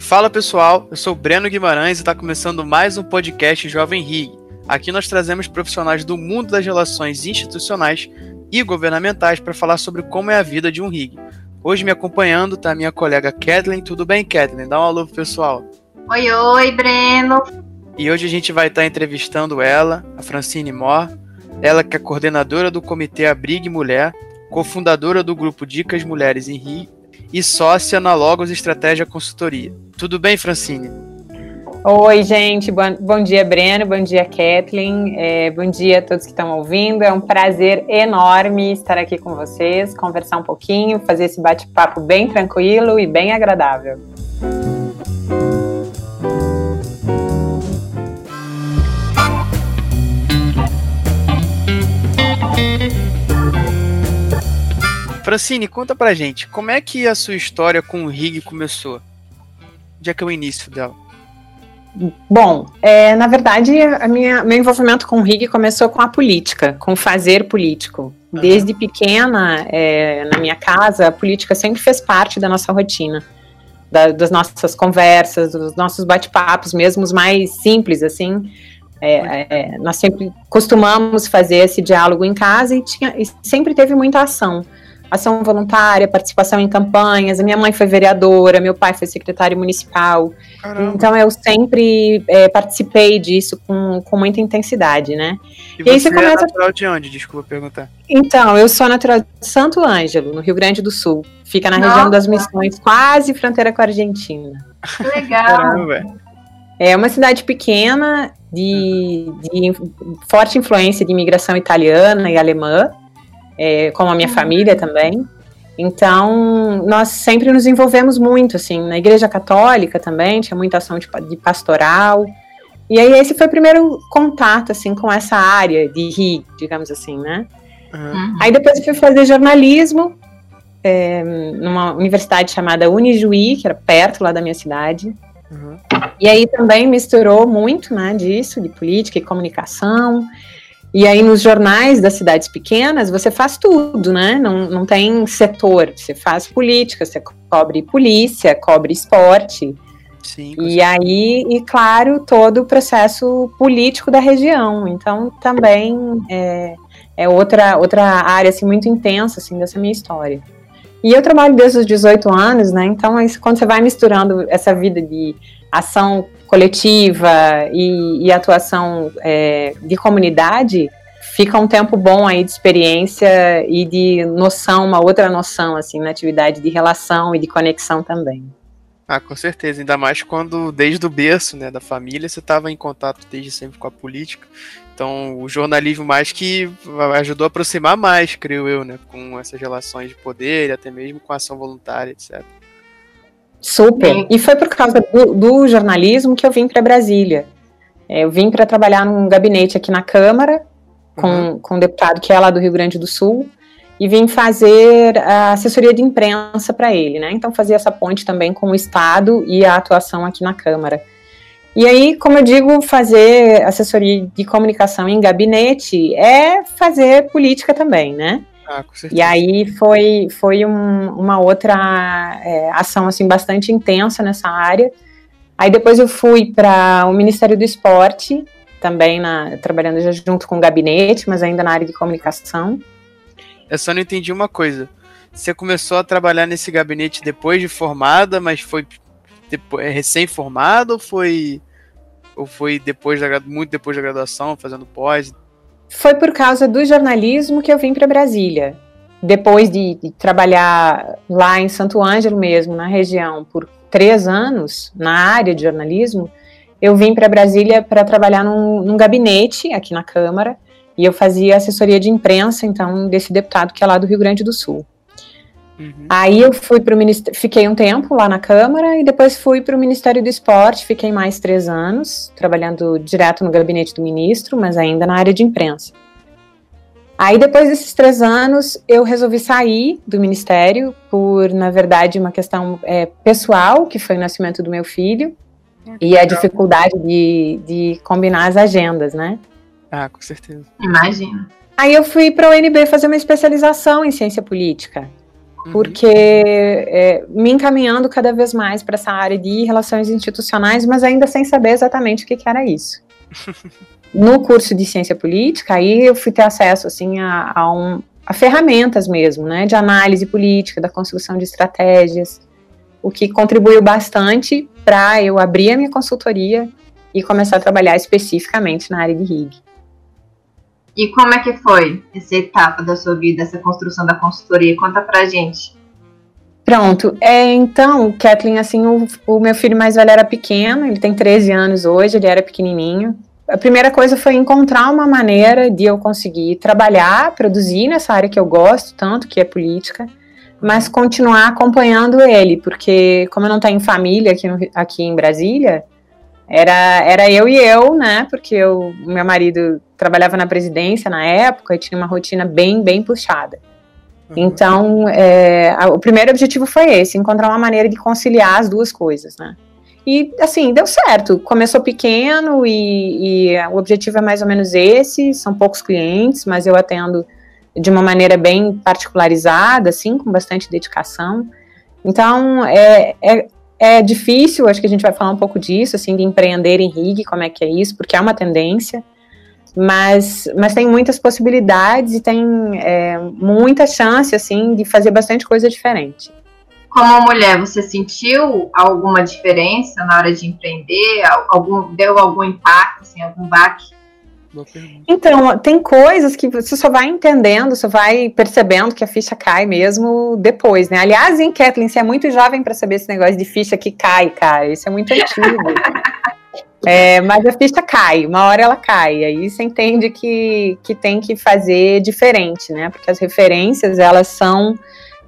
Fala pessoal, eu sou Breno Guimarães e está começando mais um podcast Jovem Rig. Aqui nós trazemos profissionais do mundo das relações institucionais e governamentais para falar sobre como é a vida de um RIG. Hoje me acompanhando está a minha colega Kathleen. Tudo bem, Kathleen? Dá um alô pro pessoal. Oi, oi, Breno. E hoje a gente vai estar tá entrevistando ela, a Francine Mor, ela que é coordenadora do Comitê Abrigue Mulher, cofundadora do grupo Dicas Mulheres em Rio e sócia na Logos Estratégia Consultoria. Tudo bem, Francine? Oi, gente. Bom, bom dia, Breno. Bom dia, Kathleen. É, bom dia a todos que estão ouvindo. É um prazer enorme estar aqui com vocês, conversar um pouquinho, fazer esse bate-papo bem tranquilo e bem agradável. Francine, conta pra gente, como é que a sua história com o Rig começou? Onde é que é o início dela? Bom, é, na verdade, a minha, meu envolvimento com o RIG começou com a política, com o fazer político. Desde pequena, é, na minha casa, a política sempre fez parte da nossa rotina, da, das nossas conversas, dos nossos bate-papos, mesmo os mais simples, assim. É, é, nós sempre costumamos fazer esse diálogo em casa e, tinha, e sempre teve muita ação ação voluntária, participação em campanhas. A minha mãe foi vereadora, meu pai foi secretário municipal. Caramba. Então eu sempre é, participei disso com, com muita intensidade, né? E, e aí você, é começa... é natural de onde? Desculpa perguntar. Então, eu sou natural de Santo Ângelo, no Rio Grande do Sul. Fica na Nossa. região das Missões, quase fronteira com a Argentina. Legal. Caramba. É uma cidade pequena, de, de forte influência de imigração italiana e alemã é, como a minha família também. Então, nós sempre nos envolvemos muito, assim, na Igreja Católica também, tinha muita ação de, de pastoral. E aí, esse foi o primeiro contato, assim, com essa área de RI, digamos assim, né? Uhum. Aí, depois eu fui fazer jornalismo é, numa universidade chamada Unijuí, que era perto lá da minha cidade. Uhum. E aí também misturou muito, né, disso, de política e comunicação. E aí, nos jornais das cidades pequenas, você faz tudo, né? Não, não tem setor. Você faz política, você cobre polícia, cobre esporte. Sim, e aí, e claro, todo o processo político da região. Então, também é, é outra, outra área assim, muito intensa assim, dessa minha história. E eu trabalho desde os 18 anos, né? Então, quando você vai misturando essa vida de ação coletiva e, e atuação é, de comunidade, fica um tempo bom aí de experiência e de noção, uma outra noção, assim, na atividade de relação e de conexão também. Ah, com certeza, ainda mais quando desde o berço, né, da família, você estava em contato desde sempre com a política. Então, o jornalismo mais que ajudou a aproximar mais, creio eu, né, com essas relações de poder até mesmo com ação voluntária, etc. Super. E foi por causa do, do jornalismo que eu vim para Brasília. É, eu vim para trabalhar num gabinete aqui na Câmara, com, uhum. com um deputado que é lá do Rio Grande do Sul, e vim fazer a assessoria de imprensa para ele, né? Então, fazer essa ponte também com o Estado e a atuação aqui na Câmara. E aí, como eu digo, fazer assessoria de comunicação em gabinete é fazer política também, né? Ah, e aí foi, foi um, uma outra é, ação assim bastante intensa nessa área. Aí depois eu fui para o Ministério do Esporte, também na, trabalhando já junto com o gabinete, mas ainda na área de comunicação. Eu só não entendi uma coisa. Você começou a trabalhar nesse gabinete depois de formada, mas foi depois, é, recém-formada ou foi ou foi depois da, muito depois da graduação, fazendo pós? Foi por causa do jornalismo que eu vim para Brasília. Depois de, de, trabalhar lá em Santo Ângelo mesmo, na região, por três anos, na área de jornalismo, eu vim para Brasília para trabalhar num, num, gabinete aqui na Câmara e eu fazia assessoria de imprensa, então, desse deputado que é lá do Rio Grande do Sul. Uhum. Aí eu fui para o Ministério, fiquei um tempo lá na Câmara e depois fui para o Ministério do Esporte, fiquei mais três anos, trabalhando direto no gabinete do ministro, mas ainda na área de imprensa. Aí depois desses três anos eu resolvi sair do Ministério por, na verdade, uma questão é, pessoal, que foi o nascimento do meu filho, é, e a dificuldade de, de combinar as agendas, né? Ah, com certeza. Imagina. Aí eu fui para o UNB fazer uma especialização em ciência política, uhum. porque é, me encaminhando cada vez mais para essa área de relações institucionais, mas ainda sem saber exatamente o que, que era isso. no curso de ciência política, aí eu fui ter acesso assim a, a, um, a ferramentas mesmo, né, de análise política, da construção de estratégias, o que contribuiu bastante para eu abrir a minha consultoria e começar a trabalhar especificamente na área de RIG. E como é que foi essa etapa da sua vida, essa construção da consultoria? Conta pra gente. Pronto. É, então, Kathleen, assim, o, o, meu filho mais velho era pequeno, ele tem 13 anos hoje, ele era pequenininho. A primeira coisa foi encontrar uma maneira de eu conseguir trabalhar, produzir nessa área que eu gosto tanto, que é política, mas continuar acompanhando ele, porque como eu não tenho família aqui, no, aqui em Brasília, era, era eu e eu, né? Porque o meu marido trabalhava na presidência na época e tinha uma rotina bem, bem puxada. Uhum. Então, é, a, o primeiro objetivo foi esse, encontrar uma maneira de conciliar as duas coisas, né? E, assim, deu certo. Começou pequeno e, e o objetivo é mais ou menos esse, são poucos clientes, mas eu atendo de uma maneira bem particularizada, assim, com bastante dedicação. Então, é, é, é difícil, acho que a gente vai falar um pouco disso, assim, de empreender em RIG, como é que é isso, porque é uma tendência, mas, mas tem muitas possibilidades e tem é, muita chance, assim, de fazer bastante coisa diferente. Como mulher, você sentiu alguma diferença na hora de empreender? Algum, deu algum impacto, assim, algum baque? Então, tem coisas que você só vai entendendo, só vai percebendo que a ficha cai mesmo depois, né? Aliás, em Kathleen, você é muito jovem para saber esse negócio de ficha que cai, cara. Isso é muito antigo. é, mas a ficha cai, uma hora ela cai. Aí você entende que, que tem que fazer diferente, né? Porque as referências, elas são.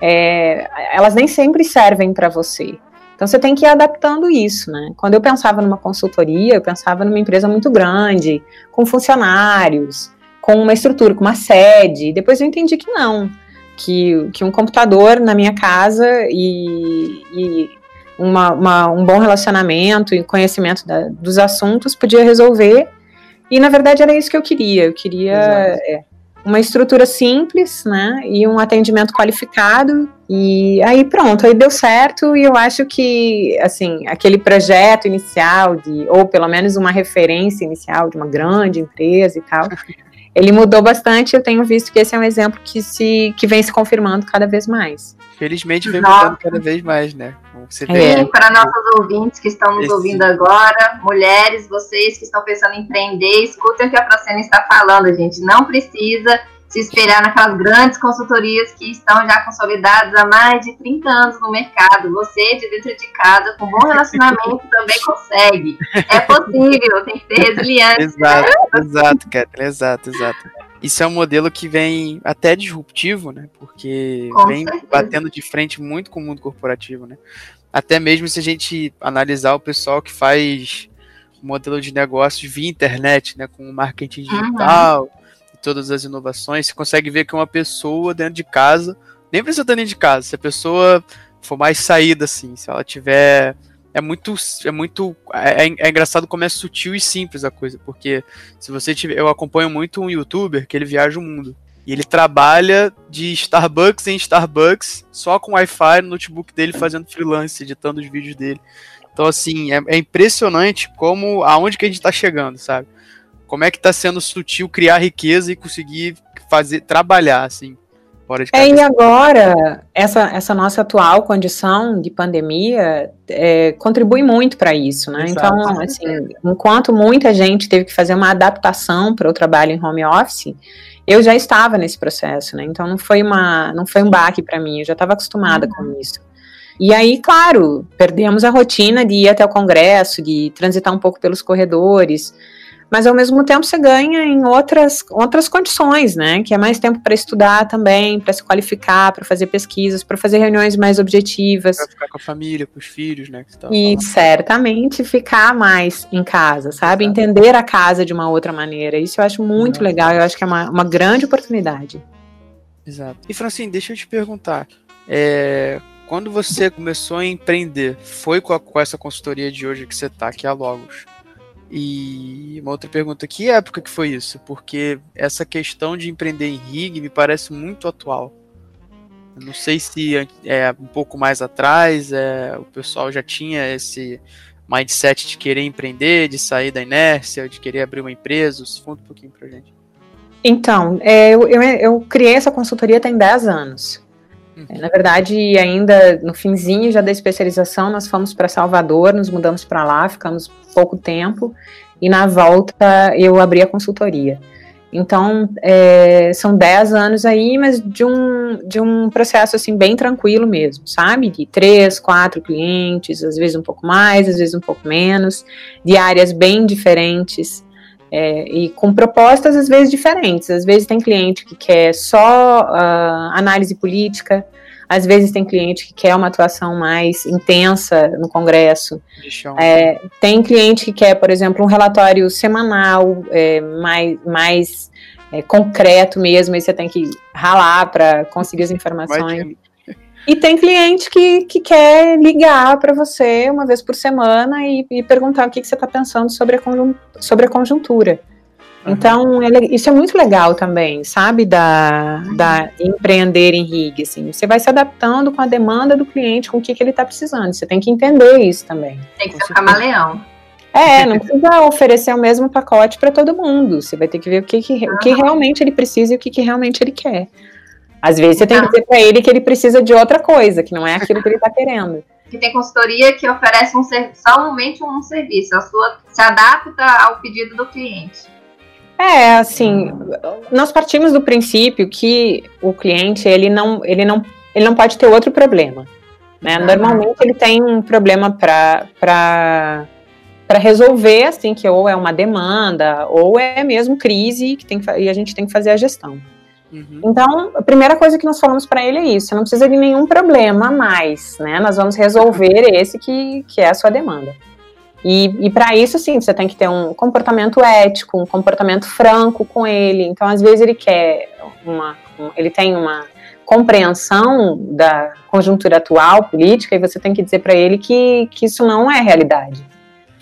É, elas nem sempre servem para você. Então você tem que ir adaptando isso, né? Quando eu pensava numa consultoria, eu pensava numa empresa muito grande, com funcionários, com uma estrutura, com uma sede. Depois eu entendi que não, que, que um computador na minha casa e, e uma, uma, um bom relacionamento e conhecimento da, dos assuntos podia resolver. E na verdade era isso que eu queria. Eu queria é, uma estrutura simples, né? E um atendimento qualificado. E aí pronto, aí deu certo. E eu acho que, assim, aquele projeto inicial, de, ou pelo menos uma referência inicial de uma grande empresa e tal, ele mudou bastante. Eu tenho visto que esse é um exemplo que, se, que vem se confirmando cada vez mais. Felizmente vem mudando cada vez mais, né? Você vê. É. para nossos ouvintes que estão nos Esse... ouvindo agora, mulheres, vocês que estão pensando em empreender, escutem o que a Procena está falando, gente. Não precisa se esperar naquelas grandes consultorias que estão já consolidadas há mais de 30 anos no mercado. Você, de dentro de casa, com bom relacionamento, também consegue. É possível, tem que ter resiliência. exato, exato, Catherine, exato, exato. Isso é um modelo que vem até disruptivo, né? Porque com vem certeza. batendo de frente muito com o mundo corporativo, né? Até mesmo se a gente analisar o pessoal que faz modelo de negócios via internet, né? Com marketing digital uhum. Todas as inovações, você consegue ver que uma pessoa dentro de casa, nem precisa estar dentro de casa, se a pessoa for mais saída, assim, se ela tiver é muito é muito é, é, é, engraçado como é sutil e simples a coisa, porque se você tiver, eu acompanho muito um youtuber que ele viaja o mundo. E ele trabalha de Starbucks em Starbucks, só com Wi-Fi no notebook dele, fazendo freelance, editando os vídeos dele. Então, assim, é, é impressionante como aonde que a gente está chegando, sabe? Como é que está sendo sutil criar riqueza e conseguir fazer trabalhar, assim fora de É, e agora, essa, essa nossa atual condição de pandemia é, contribui muito para isso, né? Exato. Então, assim, enquanto muita gente teve que fazer uma adaptação para o trabalho em home office, eu já estava nesse processo, né? Então não foi uma, não foi um baque para mim, eu já estava acostumada uhum. com isso. E aí, claro, perdemos a rotina de ir até o congresso, de transitar um pouco pelos corredores, mas ao mesmo tempo você ganha em outras, outras condições, né? Que é mais tempo para estudar também, para se qualificar, para fazer pesquisas, para fazer reuniões mais objetivas. Para ficar com a família, com os filhos, né? e falando. certamente ficar mais em casa, sabe? Exato. Entender a casa de uma outra maneira. Isso eu acho muito Exato. legal, eu acho que é uma, uma grande oportunidade. Exato. E Francine, deixa eu te perguntar. É, quando você começou a empreender, foi com, a, com essa consultoria de hoje que você está aqui a Logos? E uma outra pergunta, que época que foi isso? Porque essa questão de empreender em rig me parece muito atual. Eu não sei se é um pouco mais atrás, é, o pessoal já tinha esse mindset de querer empreender, de sair da inércia, de querer abrir uma empresa. Conta um pouquinho pra gente. Então, é, eu, eu, eu, criei essa consultoria tem 10 anos. É, na verdade, ainda no finzinho já da especialização, nós fomos para Salvador, nos mudamos para lá, ficamos pouco tempo, e na volta eu abri a consultoria. Então, é, são 10 anos aí, mas de um, de um processo, assim, bem tranquilo mesmo, sabe? De três, quatro clientes, às vezes um pouco mais, às vezes um pouco menos, de áreas bem diferentes, é, e com propostas, às vezes, diferentes. Às vezes tem cliente que quer só uh, análise política, às vezes tem cliente que quer uma atuação mais intensa no Congresso. É, tem cliente que quer, por exemplo, um relatório semanal é, mais, mais é, concreto mesmo, e você tem que ralar para conseguir as informações. E tem cliente que, que quer ligar para você uma vez por semana e, e perguntar o que, que você está pensando sobre a, sobre a conjuntura. Então, isso é muito legal também, sabe? Da, da empreender em rig, assim. Você vai se adaptando com a demanda do cliente, com o que, que ele está precisando. Você tem que entender isso também. Tem que ser camaleão. É, não precisa oferecer o mesmo pacote para todo mundo. Você vai ter que ver o que, que, o que realmente ele precisa e o que, que realmente ele quer. Às vezes você tem que dizer para ele que ele precisa de outra coisa, que não é aquilo que ele está querendo. Que tem consultoria que oferece um somente um serviço, a sua se adapta ao pedido do cliente. É, assim, nós partimos do princípio que o cliente, ele não, ele não, ele não pode ter outro problema. Né? Normalmente ele tem um problema para resolver, assim, que ou é uma demanda, ou é mesmo crise que tem e a gente tem que fazer a gestão. Uhum. Então, a primeira coisa que nós falamos para ele é isso: você não precisa de nenhum problema mais, né? Nós vamos resolver esse que, que é a sua demanda. E, e para isso, sim, você tem que ter um comportamento ético, um comportamento franco com ele. Então, às vezes, ele quer uma. ele tem uma compreensão da conjuntura atual política e você tem que dizer para ele que, que isso não é realidade.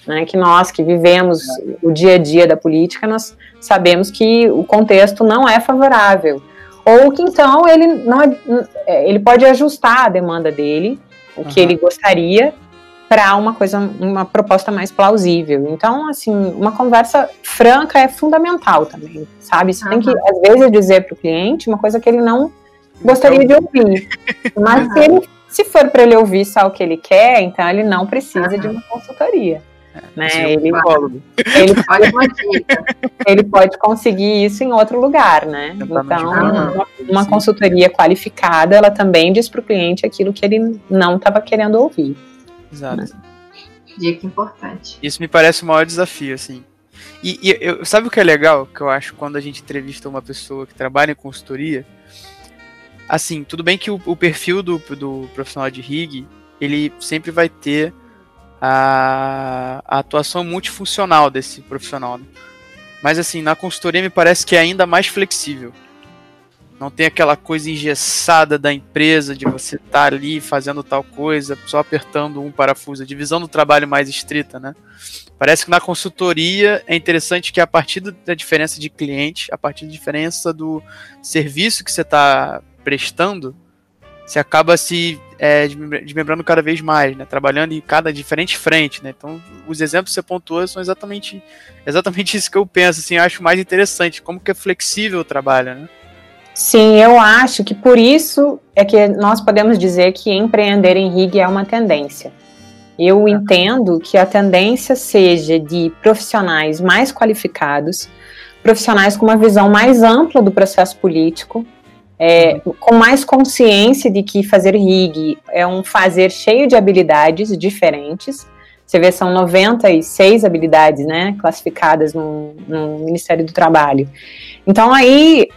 Né, que nós que vivemos o dia a dia da política, nós sabemos que o contexto não é favorável. Ou que então ele não é, ele pode ajustar a demanda dele, o que ele gostaria, para uma coisa, uma proposta mais plausível. Então, assim, uma conversa franca é fundamental também, sabe? Você uhum. tem que, às vezes, dizer para o cliente uma coisa que ele não gostaria então... de ouvir. Mas uhum. se, ele, se for para ele ouvir só o que ele quer, então ele não precisa uhum. de uma consultoria. Né? Ele, ele, pode, ele pode conseguir isso em outro lugar, né? Então, uma, uma consultoria qualificada, ela também diz para o cliente aquilo que ele não estava querendo ouvir. Exato. Né? Dica importante. Isso me parece o maior desafio, assim. E, e eu, sabe o que é legal? Que eu acho quando a gente entrevista uma pessoa que trabalha em consultoria. Assim, tudo bem que o, o perfil do, do profissional de RIG, ele sempre vai ter a, a atuação multifuncional desse profissional. Né? Mas assim, na consultoria me parece que é ainda mais flexível. Não tem aquela coisa engessada da empresa de você estar tá ali fazendo tal coisa, só apertando um parafuso. A divisão do trabalho mais estrita, né? Parece que na consultoria é interessante que a partir da diferença de cliente, a partir da diferença do serviço que você está prestando, você acaba se é, desmembrando cada vez mais, né? Trabalhando em cada diferente frente, né? Então, os exemplos que você pontuou são exatamente, exatamente isso que eu penso, assim, eu acho mais interessante, como que é flexível o trabalho, né? Sim, eu acho que por isso é que nós podemos dizer que empreender em RIG é uma tendência. Eu entendo que a tendência seja de profissionais mais qualificados, profissionais com uma visão mais ampla do processo político, é, com mais consciência de que fazer RIG é um fazer cheio de habilidades diferentes. Você vê, são 96 habilidades né, classificadas no, no Ministério do Trabalho. Então, aí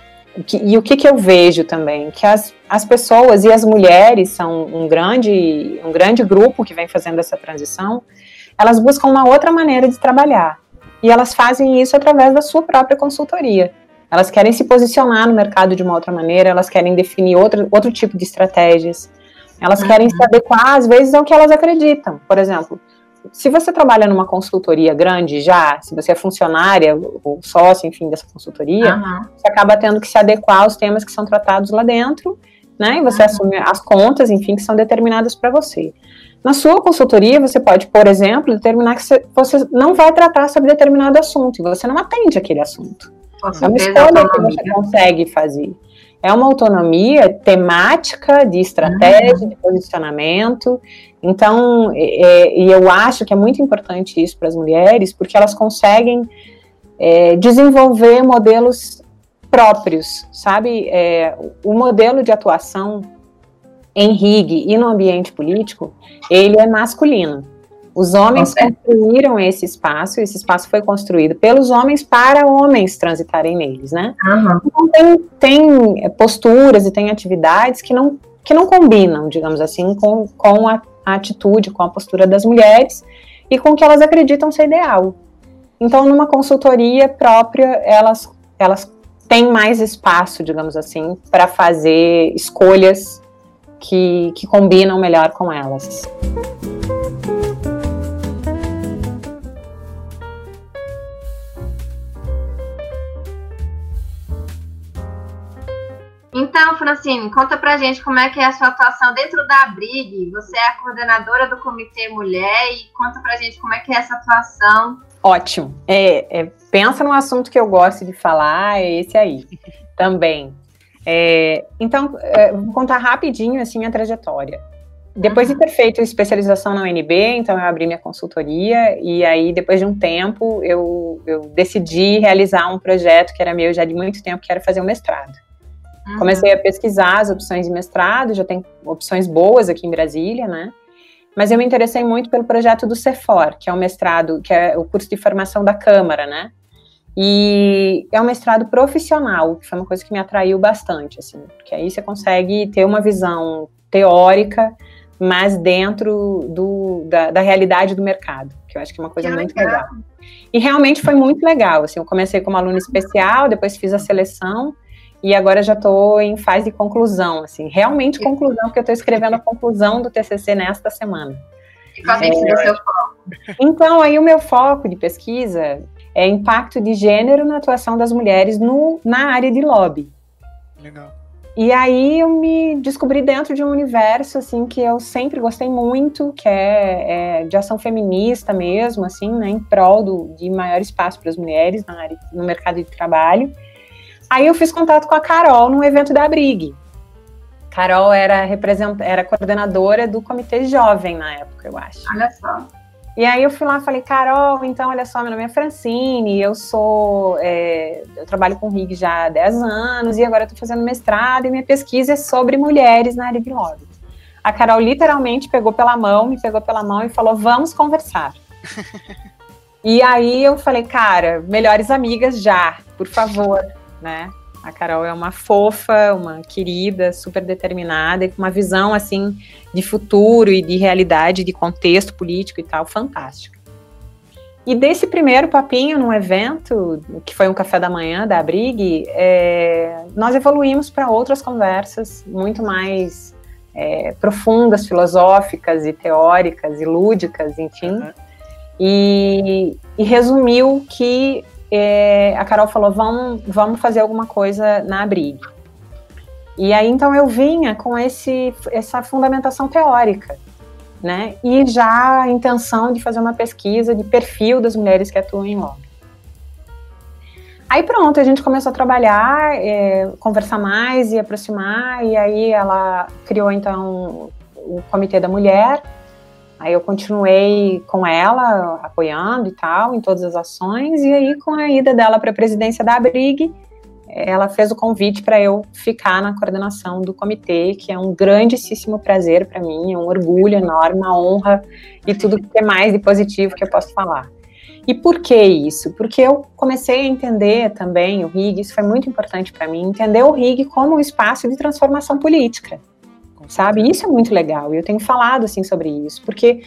e o que, que eu vejo também? Que as, as pessoas e as mulheres são um grande, um grande grupo que vem fazendo essa transição, elas buscam uma outra maneira de trabalhar. E elas fazem isso através da sua própria consultoria. Elas querem se posicionar no mercado de uma outra maneira, elas querem definir outro, outro tipo de estratégias, elas uhum. querem se adequar, às vezes, ao que elas acreditam. Por exemplo, se você trabalha numa consultoria grande já, se você é funcionária ou sócio, enfim, dessa consultoria, uhum. você acaba tendo que se adequar aos temas que são tratados lá dentro, né? E você uhum. assume as contas, enfim, que são determinadas para você. Na sua consultoria, você pode, por exemplo, determinar que você não vai tratar sobre determinado assunto e você não atende aquele assunto. É uma escolha que você consegue fazer. É uma autonomia temática, de estratégia, uhum. de posicionamento. Então, é, e eu acho que é muito importante isso para as mulheres, porque elas conseguem é, desenvolver modelos próprios, sabe? É, o modelo de atuação em RIG e no ambiente político, ele é masculino. Os homens construíram esse espaço, esse espaço foi construído pelos homens para homens transitarem neles, né? Uhum. Então tem, tem posturas e tem atividades que não, que não combinam, digamos assim, com, com a, a atitude, com a postura das mulheres e com o que elas acreditam ser ideal. Então, numa consultoria própria, elas, elas têm mais espaço, digamos assim, para fazer escolhas que, que combinam melhor com elas. Então, Francine, conta pra gente como é que é a sua atuação dentro da Brig. Você é a coordenadora do Comitê Mulher e conta pra gente como é que é essa atuação. Ótimo. É, é, pensa num assunto que eu gosto de falar, é esse aí também. É, então, é, vou contar rapidinho assim a trajetória. Depois de ter feito especialização na UNB, então eu abri minha consultoria e aí depois de um tempo eu, eu decidi realizar um projeto que era meu já de muito tempo, que era fazer um mestrado. Uhum. Comecei a pesquisar as opções de mestrado, já tem opções boas aqui em Brasília, né? Mas eu me interessei muito pelo projeto do CEFOR, que é o mestrado, que é o curso de formação da Câmara, né? E é um mestrado profissional, que foi uma coisa que me atraiu bastante, assim, porque aí você consegue ter uma visão teórica, mas dentro do, da, da realidade do mercado, que eu acho que é uma coisa que muito legal. legal. E realmente foi muito legal, assim, eu comecei como aluna especial, depois fiz a seleção, e agora já estou em fase de conclusão, assim, realmente conclusão, porque eu estou escrevendo a conclusão do TCC nesta semana. E qual é, é o seu foco? Então, aí o meu foco de pesquisa é impacto de gênero na atuação das mulheres no, na área de lobby. Legal. E aí eu me descobri dentro de um universo assim que eu sempre gostei muito, que é, é de ação feminista mesmo, assim, né, em prol do, de maior espaço para as mulheres na área, no mercado de trabalho. Aí eu fiz contato com a Carol num evento da Brig. Carol era, represent... era coordenadora do comitê jovem na época, eu acho. Olha só. E aí eu fui lá e falei, Carol, então olha só, meu nome é Francine, eu sou, é, eu trabalho com RIG já há 10 anos e agora estou fazendo mestrado e minha pesquisa é sobre mulheres na área de lobby. A Carol literalmente pegou pela mão, me pegou pela mão e falou, vamos conversar. e aí eu falei, cara, melhores amigas já, por favor, né? A Carol é uma fofa, uma querida, super determinada e com uma visão assim de futuro e de realidade, de contexto político e tal, fantástica. E desse primeiro papinho num evento, que foi um café da manhã da Brig, é, nós evoluímos para outras conversas muito mais é, profundas, filosóficas e teóricas e lúdicas, enfim. Uhum. E, e resumiu que é, a Carol falou: vamos, vamos fazer alguma coisa na Abrig. E aí então eu vinha com esse, essa fundamentação teórica, né? E já a intenção de fazer uma pesquisa de perfil das mulheres que atuam em lobby. Aí pronto, a gente começou a trabalhar, é, conversar mais e aproximar, e aí ela criou então o Comitê da Mulher, Aí eu continuei com ela, apoiando e tal, em todas as ações, e aí com a ida dela para a presidência da Abrig, ela fez o convite para eu ficar na coordenação do comitê, que é um grandíssimo prazer para mim, é um orgulho enorme, uma honra e tudo que é mais de positivo que eu posso falar. E por que isso? Porque eu comecei a entender também o RIG, isso foi muito importante para mim, entender o RIG como um espaço de transformação política sabe? Isso é muito legal. E eu tenho falado assim sobre isso, porque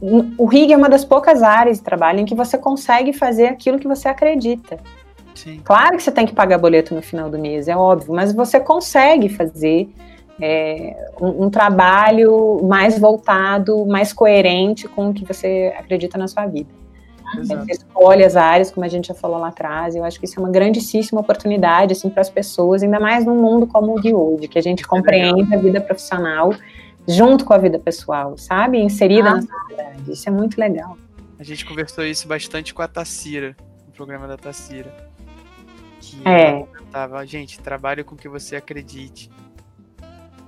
o RIG é uma das poucas áreas de trabalho em que você consegue fazer aquilo que você acredita. Sim. Claro que você tem que pagar boleto no final do mês, é óbvio, mas você consegue fazer é, um, um, trabalho mais voltado, mais coerente com o que você acredita na sua vida. Exato. Você escolhe as áreas, como a gente já falou lá atrás, e eu acho que isso é uma grandíssima oportunidade assim, para as pessoas, ainda mais num mundo como o de hoje, que a gente compreende a vida profissional junto com a vida pessoal, sabe? Inserida ah. na sociedade. Isso é muito legal. A gente conversou isso bastante com a Tacira, no programa da Tacira. Que é. ela gente, trabalhe com o que você acredite.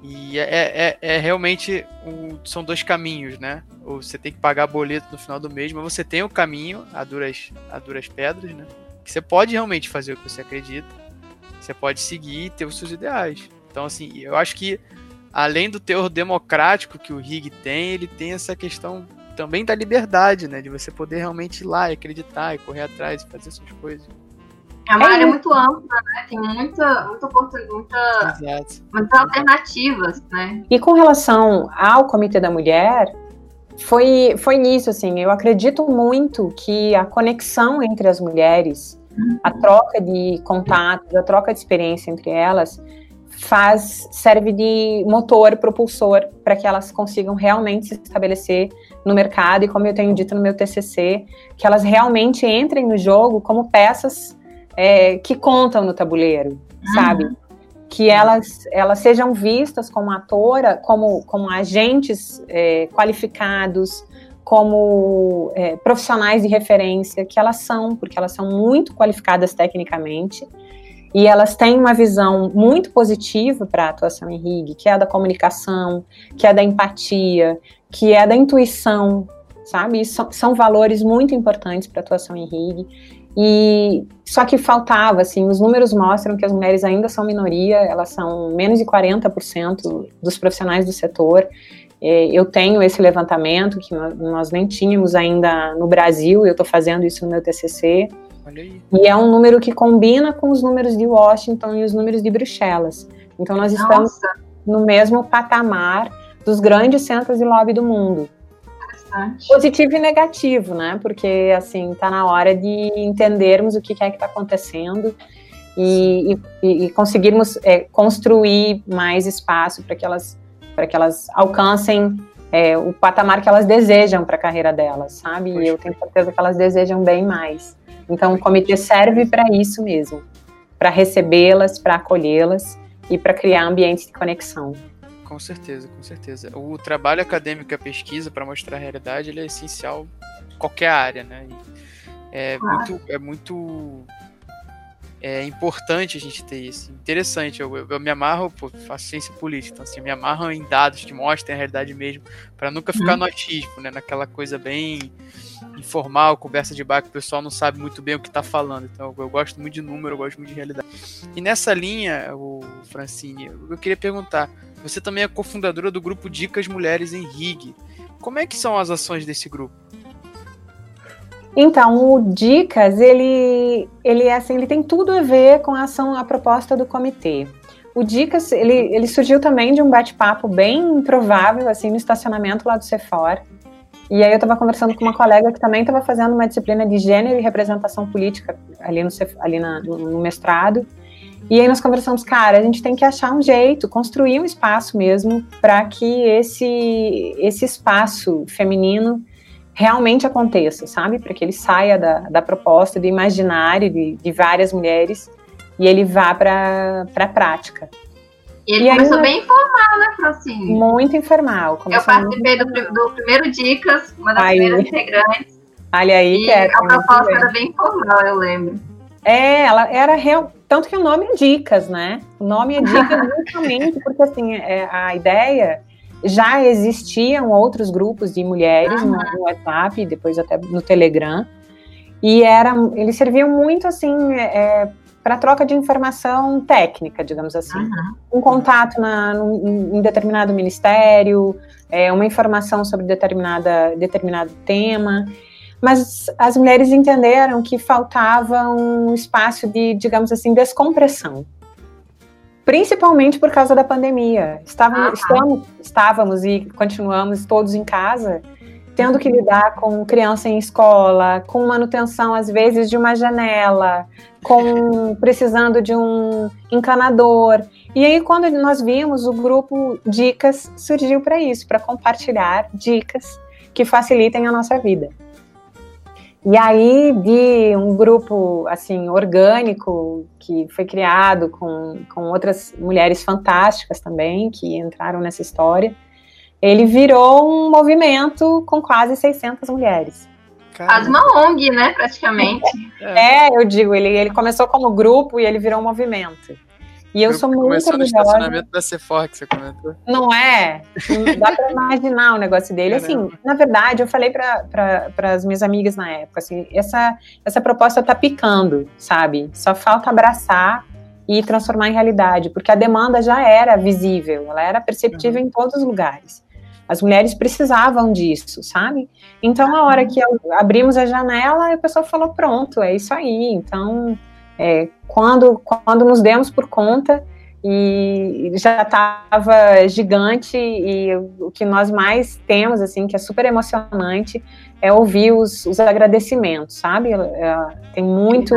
E é, é, é, é realmente um, são dois caminhos, né? Ou você tem que pagar boleto no final do mês, mas você tem o caminho a duras, a duras pedras, né? Que você pode realmente fazer o que você acredita. Você pode seguir e ter os seus ideais. Então, assim, eu acho que além do teor democrático que o Rig tem, ele tem essa questão também da liberdade, né? De você poder realmente ir lá e acreditar e correr atrás e fazer suas coisas. É uma é área muito ampla, né? Tem muita, muita oportunidade, muita, muitas alternativas, né? E com relação ao Comitê da Mulher, foi, foi nisso, assim, eu acredito muito que a conexão entre as mulheres, a troca de contatos, a troca de experiência entre elas, faz serve de motor propulsor para que elas consigam realmente se estabelecer no mercado e como eu tenho dito no meu TCC que elas realmente entrem no jogo como peças é, que contam no tabuleiro uhum. sabe que elas elas sejam vistas como atora como como agentes é, qualificados como é, profissionais de referência que elas são porque elas são muito qualificadas tecnicamente e elas têm uma visão muito positiva para a atuação em RIG, que é a da comunicação, que é da empatia, que é da intuição, sabe? Isso são valores muito importantes para a atuação em RIG. E só que faltava, assim, os números mostram que as mulheres ainda são minoria, elas são menos de 40% dos profissionais do setor. É, eu tenho esse levantamento que nós nem tínhamos ainda no Brasil, eu estou fazendo isso no meu TCC. E é um número que combina com os números de Washington e os números de Bruxelas. Então nós estamos Nossa. no mesmo patamar dos grandes centros de lobby do mundo. Positivo e negativo, né? Porque assim está na hora de entendermos o que é que está acontecendo e, e, e conseguirmos é, construir mais espaço para que elas para que elas alcancem é, o patamar que elas desejam para a carreira delas, sabe? E eu tenho certeza que elas desejam bem mais. Então, o comitê serve para isso mesmo, para recebê-las, para acolhê-las e para criar ambientes de conexão. Com certeza, com certeza. O trabalho acadêmico e a pesquisa para mostrar a realidade ele é essencial em qualquer área, né? É muito, é muito é importante a gente ter isso. Interessante, eu, eu, eu me amarro, pô, faço ciência política, então assim, eu me amarro em dados que mostrem a realidade mesmo, para nunca ficar uhum. no achismo, né? Naquela coisa bem informal, conversa de bar que o pessoal não sabe muito bem o que está falando. Então eu, eu, gosto muito de número, eu gosto muito de realidade. E nessa linha, o Francine, eu queria perguntar, você também é cofundadora do grupo Dicas Mulheres em RIG. Como é que são as ações desse grupo? Então, o Dicas, ele, ele é assim, ele tem tudo a ver com a ação, a proposta do comitê. O Dicas, ele, ele surgiu também de um bate-papo bem improvável, assim, no estacionamento lá do Cefor. E aí eu estava conversando com uma colega que também estava fazendo uma disciplina de gênero e representação política ali no, ali na, no mestrado. E aí nós conversamos, cara, a gente tem que achar um jeito, construir um espaço mesmo para que esse, esse espaço feminino realmente aconteça, sabe? Para que ele saia da, da proposta, do imaginário de, de várias mulheres e ele vá para a prática. E ele e começou aí, bem informal, né, Francine? Muito informal. Eu participei do, do, primeiro Dicas, uma das aí. primeiras integrantes. Olha aí, e é, a proposta era bem informal, eu lembro. É, ela era real, tanto que o nome é Dicas, né? O nome é Dicas justamente porque assim, é, a ideia já existiam outros grupos de mulheres uhum. no, WhatsApp, depois até no Telegram, e era, eles serviam muito assim é, para troca de informação técnica, digamos assim, uhum. um contato na, num, em determinado ministério, é, uma informação sobre determinada, determinado tema. Mas as mulheres entenderam que faltava um espaço de, digamos assim, descompressão principalmente por causa da pandemia. Estávamos, ah, estamos, estávamos e continuamos todos em casa, tendo que lidar com criança em escola, com manutenção às vezes de uma janela, com precisando de um encanador. E aí, quando nós vimos, o grupo Dicas surgiu para isso, para compartilhar dicas que facilitem a nossa vida. E aí, de um grupo assim orgânico que foi criado com, com outras mulheres fantásticas também que entraram nessa história, ele virou um movimento com quase 600 mulheres. Faz uma ONG, né, praticamente. É, eu digo, ele, ele começou como grupo e ele virou um movimento. E eu sou muito Começou no estacionamento da Sephora que você comentou. Não é? Dá para imaginar o negócio dele. Assim, na verdade, eu falei para as minhas amigas na época, assim, essa, essa proposta tá picando, sabe? Só falta abraçar e transformar em realidade, porque a demanda já era visível, ela era perceptível uhum. em todos os lugares. As mulheres precisavam disso, sabe? Então, a hora que abrimos a janela, a pessoa falou: pronto, é isso aí. Então, é, quando, quando nos demos por conta e já estava gigante e o que nós mais temos, assim, que é super emocionante, é ouvir os, os agradecimentos, sabe? É, tem muito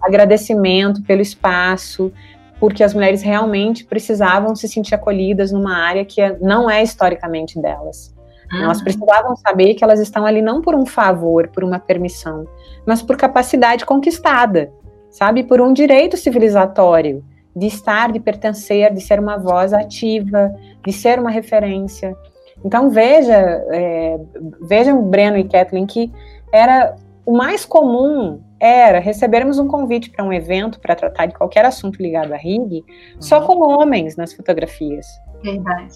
agradecimento pelo espaço, porque as mulheres realmente precisavam se sentir acolhidas numa área que não é historicamente delas. Uhum. Elas precisavam saber que elas estão ali não por um favor, por uma permissão, mas por capacidade conquistada sabe? Por um direito civilizatório de estar, de pertencer, de ser uma voz ativa, de ser uma referência. Então veja, é, vejam Breno e Kathleen que era o mais comum era recebermos um convite para um evento para tratar de qualquer assunto ligado à RIG, uhum. só com homens nas fotografias. Verdade.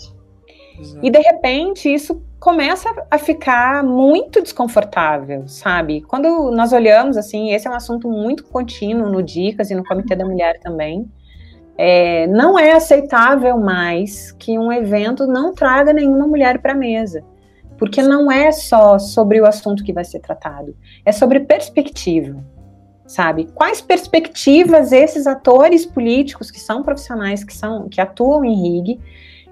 E de repente isso começa a ficar muito desconfortável, sabe? Quando nós olhamos assim, esse é um assunto muito contínuo no Dicas e no Comitê da Mulher também. É, não é aceitável mais que um evento não traga nenhuma mulher para a mesa, porque não é só sobre o assunto que vai ser tratado, é sobre perspectiva, sabe? Quais perspectivas esses atores políticos que são profissionais, que são que atuam em RIG,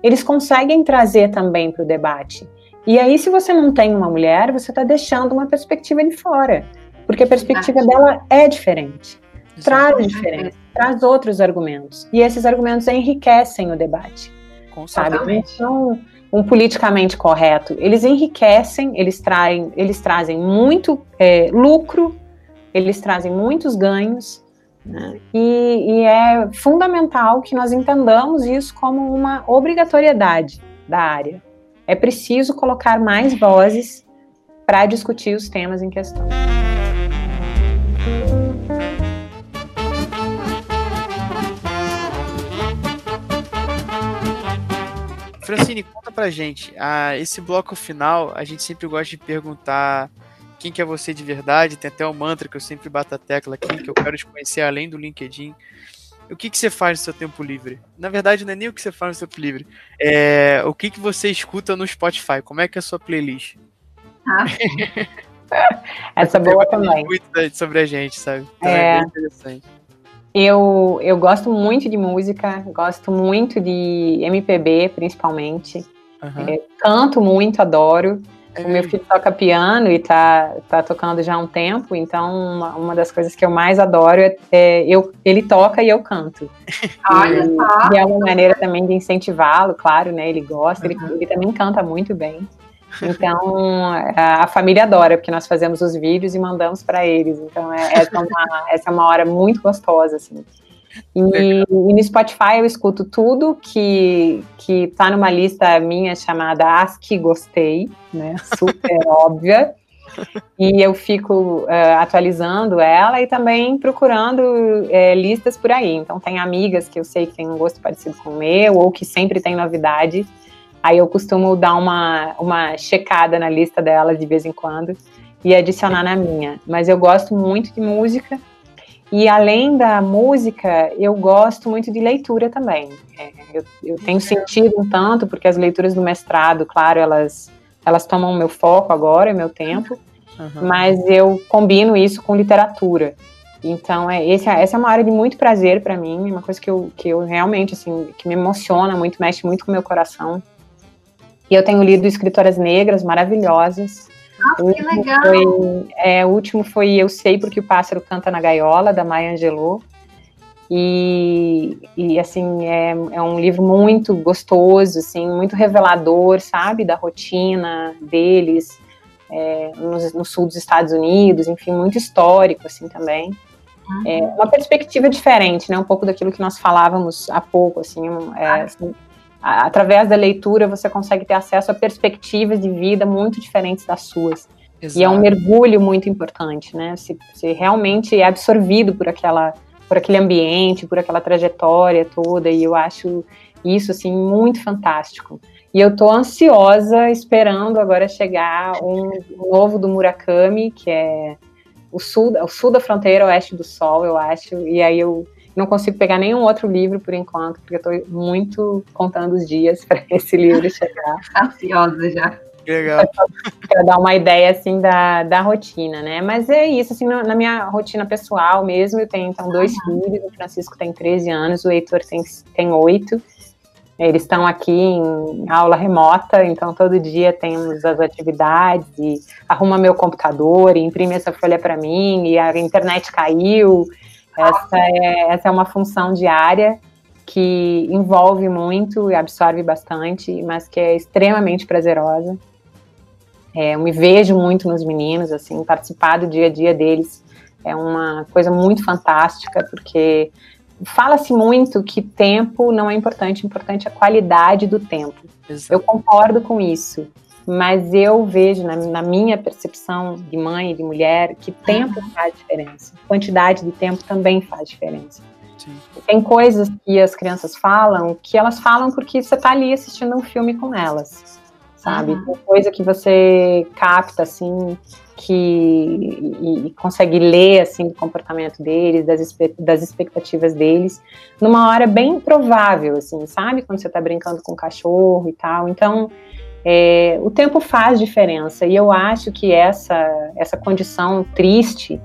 eles conseguem trazer também para o debate? E aí, se você não tem uma mulher, você está deixando uma perspectiva de fora, porque a perspectiva dela é diferente, traz diferença, traz outros argumentos, e esses argumentos enriquecem o debate, sabe? Então, um politicamente correto, eles enriquecem, eles traem, eles trazem muito é, lucro, eles trazem muitos ganhos, né? e, e é fundamental que nós entendamos isso como uma obrigatoriedade da área é preciso colocar mais vozes para discutir os temas em questão. Francine, conta pra gente. Ah, esse bloco final, a gente sempre gosta de perguntar quem que é você de verdade. Tem até o um mantra que eu sempre bato a tecla aqui, que eu quero te conhecer além do LinkedIn o que, que você faz no seu tempo livre? Na verdade, não é nem o que você faz no seu tempo livre. É o que, que você escuta no Spotify? Como é que é a sua playlist? Ah. Essa é boa também. Muito sobre a gente, sabe? Então é, é bem interessante. Eu, eu gosto muito de música, gosto muito de MPB, principalmente. Uhum. É, canto muito, adoro. O meu filho toca piano e tá, tá tocando já há um tempo, então uma, uma das coisas que eu mais adoro é, é eu, ele toca e eu canto. Olha só. E é uma maneira também de incentivá-lo, claro, né? Ele gosta, uhum. ele, ele também canta muito bem. Então a, a, família adora, porque nós fazemos os vídeos e mandamos para eles. Então é, essa, é uma, essa é uma hora muito gostosa, assim. E, e, no Spotify eu escuto tudo que, que tá numa lista minha chamada As que Gostei, né? Super óbvia. E eu fico uh, atualizando ela e também procurando uh, listas por aí. Então, tem amigas que eu sei que têm um gosto parecido com o meu, ou que sempre tem novidade. Aí eu costumo dar uma, uma checada na lista delas de vez em quando e adicionar na minha. Mas eu gosto muito de música e além da música, eu gosto muito de leitura também. É, eu, eu, tenho sentido um tanto, porque as leituras do mestrado, claro, elas, elas tomam meu foco agora, meu tempo, uhum. mas eu combino isso com literatura. Então, é, esse, essa é uma área de muito prazer para mim, é uma coisa que eu, que eu realmente, assim, que me emociona muito, mexe muito com o meu coração. E eu tenho lido escritoras negras maravilhosas, nossa, que legal! Foi, é, o último foi Eu Sei Porque o Pássaro Canta na Gaiola, da Maya Angelou. E, e assim, é, é um livro muito gostoso, assim, muito revelador, sabe, da rotina deles é, no, no, sul dos Estados Unidos, enfim, muito histórico, assim, também. É uma perspectiva diferente, né, um pouco daquilo que nós falávamos há pouco, assim, é, assim através da leitura você consegue ter acesso a perspectivas de vida muito diferentes das suas. Exato. E é um mergulho muito importante, né? Se, se realmente é absorvido por aquela por aquele ambiente, por aquela trajetória toda, e eu acho isso assim muito fantástico. E eu tô ansiosa esperando agora chegar um novo do Murakami, que é o sul, o sul da fronteira, oeste do sol, eu acho. E aí eu não consigo pegar nenhum outro livro por enquanto, porque eu tô muito contando os dias para esse livro chegar. Ansiosa já. Legal. Para dar uma ideia, assim, da, da rotina, né? Mas é isso, assim, na, na minha rotina pessoal mesmo, eu tenho, então, dois uhum. filhos, o Francisco tem 13 anos, o Heitor tem, tem 8, eles estão aqui em aula remota, então todo dia temos as atividades, e arruma meu computador, e imprime essa folha para mim, e a internet caiu. Essa é, essa é uma função diária que envolve muito e absorve bastante, mas que é extremamente prazerosa. É, eu me vejo muito nos meninos, assim, participar do dia a dia deles é uma coisa muito fantástica, porque fala-se muito que tempo não é importante, importante é a qualidade do tempo. Exato. Eu concordo com isso, mas eu vejo na, na, minha percepção de mãe e de mulher que tempo faz diferença, quantidade de tempo também faz diferença. Sim. Tem coisas que as crianças falam que elas falam porque você está ali assistindo um filme com elas sabe? Uhum. Tem coisa que você capta, assim, que e, e consegue ler, assim, do comportamento deles, das, das expectativas deles, numa hora bem provável, assim, sabe? Quando você tá brincando com o cachorro e tal. Então, é, o tempo faz diferença, e eu acho que essa, essa condição triste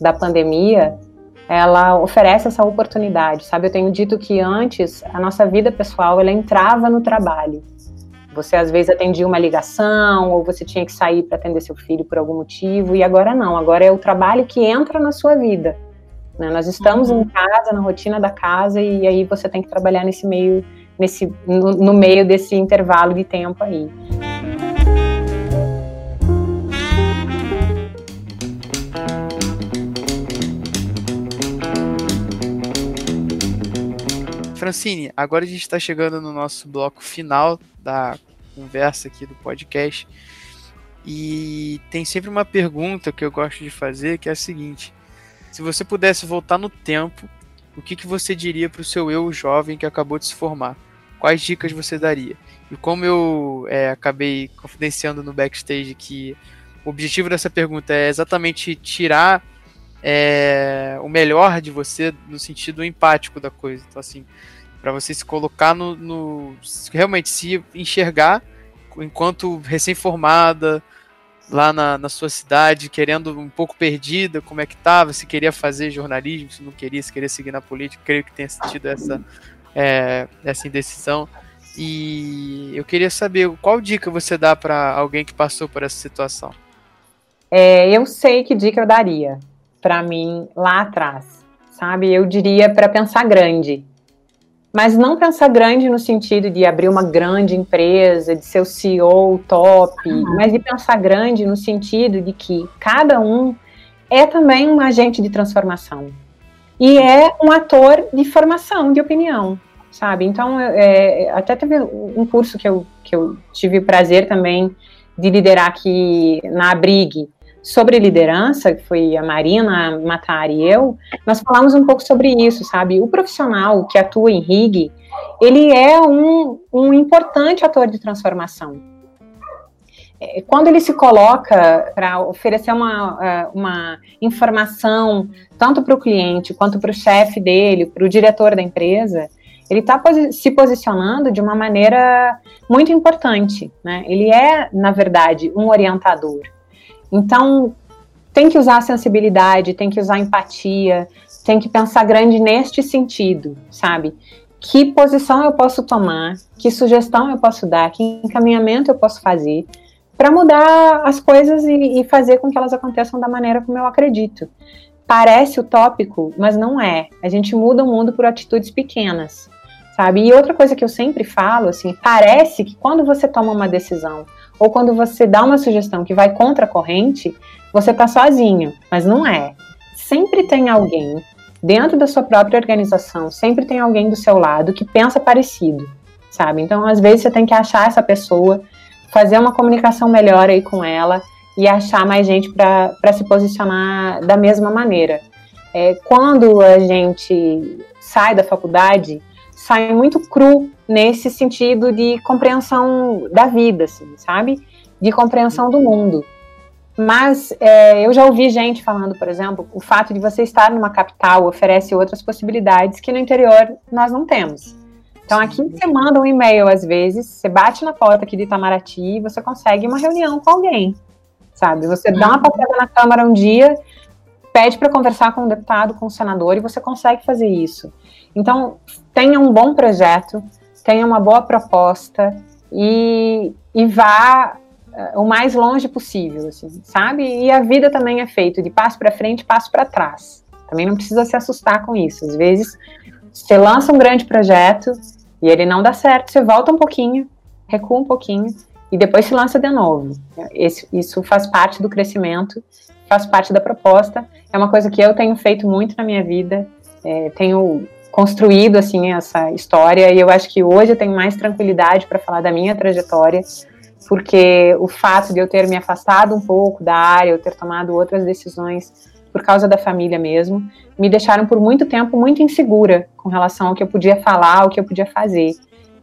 da pandemia, ela oferece essa oportunidade, sabe? Eu tenho dito que antes a nossa vida pessoal ela entrava no trabalho. Você às vezes atendia uma ligação ou você tinha que sair para atender seu filho por algum motivo e agora não. Agora é o trabalho que entra na sua vida. Né? Nós estamos uhum. em casa, na rotina da casa e aí você tem que trabalhar nesse meio, nesse no, no meio desse intervalo de tempo aí. Francine, agora a gente está chegando no nosso bloco final da conversa aqui do podcast. E tem sempre uma pergunta que eu gosto de fazer, que é a seguinte: se você pudesse voltar no tempo, o que, que você diria para o seu eu jovem que acabou de se formar? Quais dicas você daria? E como eu é, acabei confidenciando no backstage que o objetivo dessa pergunta é exatamente tirar é, o melhor de você no sentido empático da coisa. Então, assim, para você se colocar no, no, realmente se enxergar enquanto recém-formada lá na, na, sua cidade, querendo um pouco perdida, como é que estava, se queria fazer jornalismo, se não queria, se queria seguir na política, creio que tenha sentido essa, é, essa indecisão. E eu queria saber qual dica você dá para alguém que passou por essa situação. É, eu sei que dica eu daria para mim lá atrás, sabe? Eu diria para pensar grande, mas não pensar grande no sentido de abrir uma grande empresa, de ser o CEO top, uhum. mas de pensar grande no sentido de que cada um é também um agente de transformação e é um ator de formação de opinião, sabe? Então, é, até teve um curso que eu, que eu tive o prazer também de liderar aqui na Abrigue, sobre liderança, que foi a Marina Matari e eu, nós falamos um pouco sobre isso, sabe? O profissional que atua em RIG, ele é um, um importante ator de transformação. É, quando ele se coloca para oferecer uma, é, uma informação, tanto para o cliente quanto para o chefe dele, para o diretor da empresa, ele está se posicionando de uma maneira muito importante. Né? Ele é, na verdade, um orientador. Então, tem que usar sensibilidade, tem que usar empatia, tem que pensar grande neste sentido, sabe? Que posição eu posso tomar, que sugestão eu posso dar, que encaminhamento eu posso fazer para mudar as coisas e, e, fazer com que elas aconteçam da maneira como eu acredito. parece utópico, mas não é. A gente muda o mundo por atitudes pequenas, sabe? E outra coisa que eu sempre falo, assim, parece que quando você toma uma decisão ou quando você dá uma sugestão que vai contra a corrente, você está sozinho, mas não é. Sempre tem alguém dentro da sua própria organização, sempre tem alguém do seu lado que pensa parecido, sabe? Então, às vezes você tem que achar essa pessoa, fazer uma comunicação melhor aí com ela e achar mais gente para se posicionar da mesma maneira. É, quando a gente sai da faculdade, sai muito cru nesse sentido de compreensão da vida, assim, sabe? De compreensão do mundo. Mas é, eu já ouvi gente falando, por exemplo, o fato de você estar numa capital oferece outras possibilidades que no interior nós não temos. Então aqui você manda um e-mail às vezes, você bate na porta aqui de Itamaraty e você consegue uma reunião com alguém sabe? Você dá uma uhum. passada na Câmara um dia, pede para conversar com o deputado, com o senador, e você consegue fazer isso. Então, tenha um bom projeto, tenha uma boa proposta e, e vá uh, o mais longe possível, assim, sabe? E a vida também é feita de passo para frente, passo para trás. Também não precisa se assustar com isso. Às vezes, você lança um grande projeto e ele não dá certo, você volta um pouquinho, recua um pouquinho e depois se lança de novo. Esse, isso faz parte do crescimento, faz parte da proposta. É uma coisa que eu tenho feito muito na minha vida, é, tenho construído assim essa história e eu acho que hoje eu tenho mais tranquilidade para falar da minha trajetória, porque o fato de eu ter me afastado um pouco da área, eu ter tomado outras decisões por causa da família mesmo, me deixaram por muito tempo muito insegura com relação ao que eu podia falar, ao que eu podia fazer.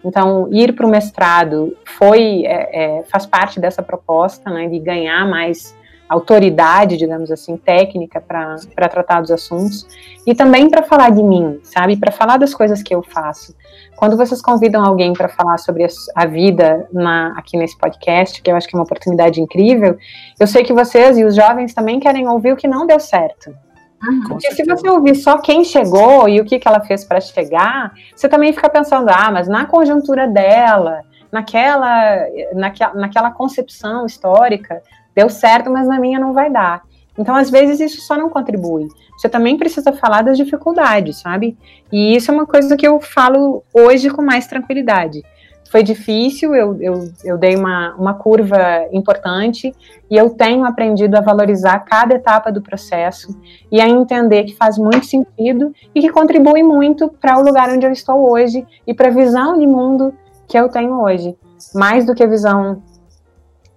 Então, ir para o mestrado foi, é, é, faz parte dessa proposta, né, de ganhar mais autoridade, digamos assim, técnica para tratar dos assuntos e também para falar de mim, sabe? Para falar das coisas que eu faço. Quando vocês convidam alguém para falar sobre a vida na, aqui nesse podcast, que eu acho que é uma oportunidade incrível, eu sei que vocês e os jovens também querem ouvir o que não deu certo. Uhum. Porque se você ouvir só quem chegou e o que, que ela fez para chegar, você também fica pensando, ah, mas na conjuntura dela, naquela, naquela, naquela concepção histórica, deu certo, mas na minha não vai dar. Então, às vezes, isso só não contribui. Você também precisa falar das dificuldades, sabe? E isso é uma coisa que eu falo hoje com mais tranquilidade foi difícil, eu, eu, eu dei uma, uma curva importante e eu tenho aprendido a valorizar cada etapa do processo e a entender que faz muito sentido e que contribui muito para o lugar onde eu estou hoje e para a visão de mundo que eu tenho hoje. Mais do que a visão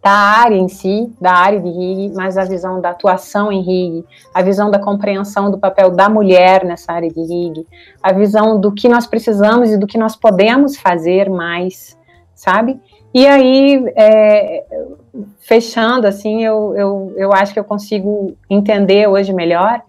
da área em si, da área de RIG, mas a visão da atuação em RIG, a visão da compreensão do papel da mulher nessa área de RIG, a visão do que nós precisamos e do que nós podemos fazer mais, sabe? E aí, é, fechando, assim, eu, eu, eu acho que eu consigo entender hoje melhor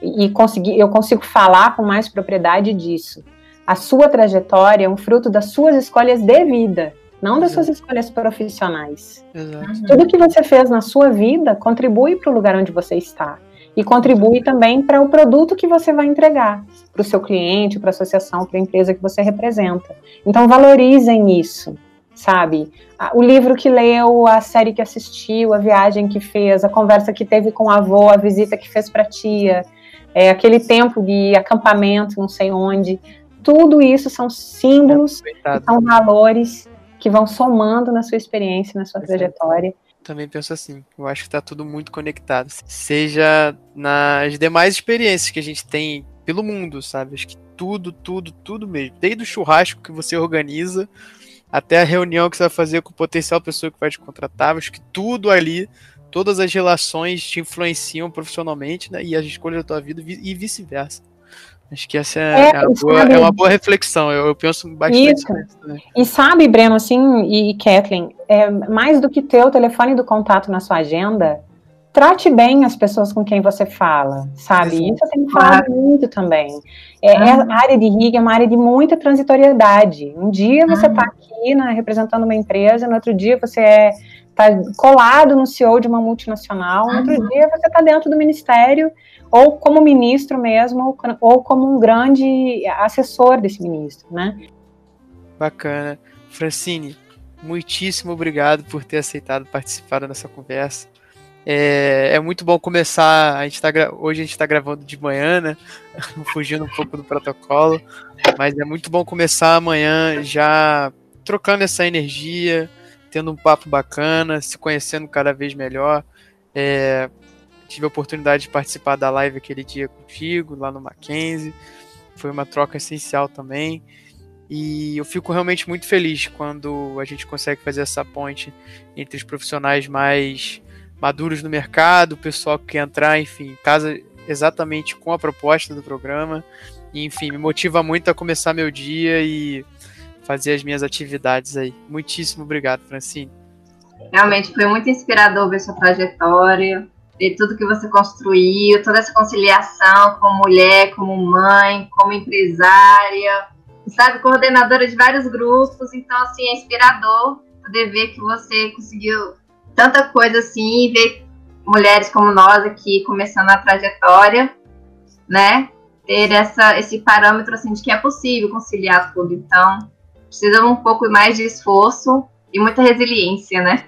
e conseguir, eu consigo falar com mais propriedade disso. A sua trajetória é um fruto das suas escolhas de vida, não das suas escolhas profissionais. Exato. Tudo que você fez na sua vida contribui para o lugar onde você está. E contribui também para o produto que você vai entregar para o seu cliente, para a associação, para a empresa que você representa. Então valorizem isso, sabe? O livro que leu, a série que assistiu, a viagem que fez, a conversa que teve com a avó, a visita que fez para a tia, é, aquele tempo de acampamento, não sei onde. Tudo isso são símbolos, são valores que vão somando na sua experiência, na sua Exato. trajetória. Também penso assim. Eu acho que está tudo muito conectado. Seja nas demais experiências que a gente tem pelo mundo, sabe? Acho que tudo, tudo, tudo mesmo. Desde o churrasco que você organiza até a reunião que você vai fazer com o potencial pessoa que vai te contratar. Acho que tudo ali, todas as relações te influenciam profissionalmente né? e as escolhas da tua vida e vice-versa. Acho que essa é, é, boa, é uma boa reflexão. Eu, eu penso bastante isso. nisso também. E sabe, Breno, assim, e, e Kathleen, é, mais do que ter o telefone do contato na sua agenda, trate bem as pessoas com quem você fala, sabe? Isso eu tenho falado ah. muito também. É, ah. A área de RIG é uma área de muita transitoriedade. Um dia você está ah. aqui né, representando uma empresa, no outro dia você é está colado no CEO de uma multinacional, no outro dia você está dentro do ministério ou como ministro mesmo, ou como um grande assessor desse ministro, né? Bacana. Francine, muitíssimo obrigado por ter aceitado participar da nossa conversa. É, é muito bom começar. A gente tá, hoje a gente está gravando de manhã, né? Fugindo um pouco do protocolo. Mas é muito bom começar amanhã já trocando essa energia, tendo um papo bacana, se conhecendo cada vez melhor. É, tive a oportunidade de participar da live aquele dia contigo, lá no Mackenzie. Foi uma troca essencial também. E eu fico realmente muito feliz quando a gente consegue fazer essa ponte entre os profissionais mais maduros no mercado, o pessoal que quer entrar, enfim, casa exatamente com a proposta do programa. E, enfim, me motiva muito a começar meu dia e fazer as minhas atividades aí. Muitíssimo obrigado, Francine. Realmente foi muito inspirador ver sua trajetória, ver tudo que você construiu, toda essa conciliação como mulher, como mãe, como empresária, sabe, coordenadora de vários grupos. Então, assim, é inspirador poder ver que você conseguiu tanta coisa assim ver mulheres como nós aqui começando a trajetória, né? Ter essa, esse parâmetro assim de que é possível conciliar tudo. Então, precisa um pouco mais de esforço e muita resiliência, né?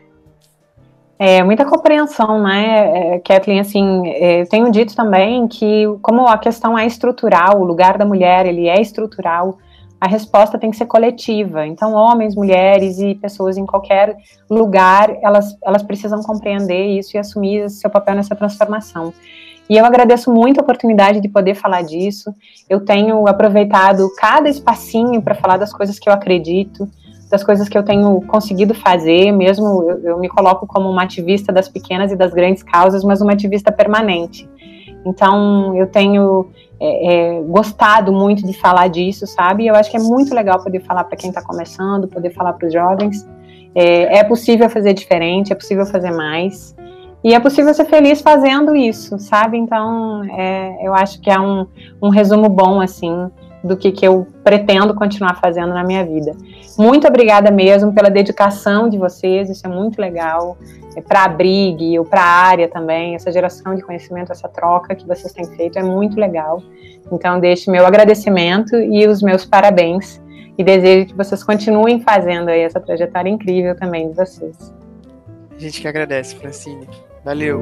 É, muita compreensão, né, é, Kathleen, assim, é, tenho dito também que como a questão é estrutural, o lugar da mulher, ele é estrutural, a resposta tem que ser coletiva. Então, homens, mulheres e pessoas em qualquer lugar, elas, elas precisam compreender isso e assumir seu papel nessa transformação. E eu agradeço muito a oportunidade de poder falar disso. Eu tenho aproveitado cada espacinho para falar das coisas que eu acredito, das coisas que eu tenho conseguido fazer, mesmo eu, eu me coloco como uma ativista das pequenas e das grandes causas, mas uma ativista permanente. Então, eu tenho é, é, gostado muito de falar disso, sabe? Eu acho que é muito legal poder falar para quem está começando, poder falar para os jovens. É, é, possível fazer diferente, é possível fazer mais. E é possível ser feliz fazendo isso, sabe? Então, é, eu acho que é um, um resumo bom, assim, do que, que eu pretendo continuar fazendo na minha vida. Muito obrigada mesmo pela dedicação de vocês, isso é muito legal. É, para a Brig ou para a área também, essa geração de conhecimento, essa troca que vocês têm feito é muito legal. Então, deixo meu agradecimento e os meus parabéns. E desejo que vocês continuem fazendo aí essa trajetória incrível também de vocês. A gente que agradece, Francine. Valeu!